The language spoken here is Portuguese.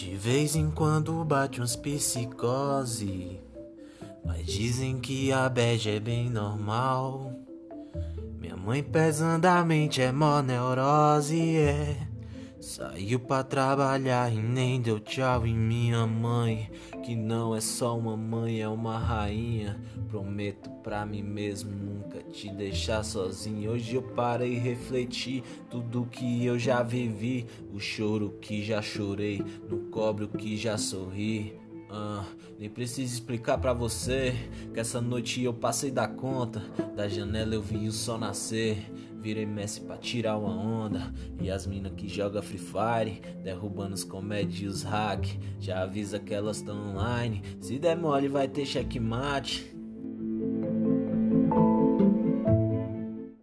De vez em quando bate uns psicose, mas dizem que a bad é bem normal. Minha mãe pesadamente é mó neurose, é. Saiu pra trabalhar e nem deu tchau em minha mãe. Que não é só uma mãe, é uma rainha. Prometo pra mim mesmo nunca te deixar sozinho. Hoje eu parei e refleti tudo que eu já vivi. O choro que já chorei, no cobre que já sorri. Ah, nem preciso explicar para você que essa noite eu passei da conta. Da janela eu vi o sol nascer. Virei Messi pra tirar uma onda. E as minas que joga Free Fire, derrubando os comédios hack. Já avisa que elas tão online. Se der mole, vai ter checkmate.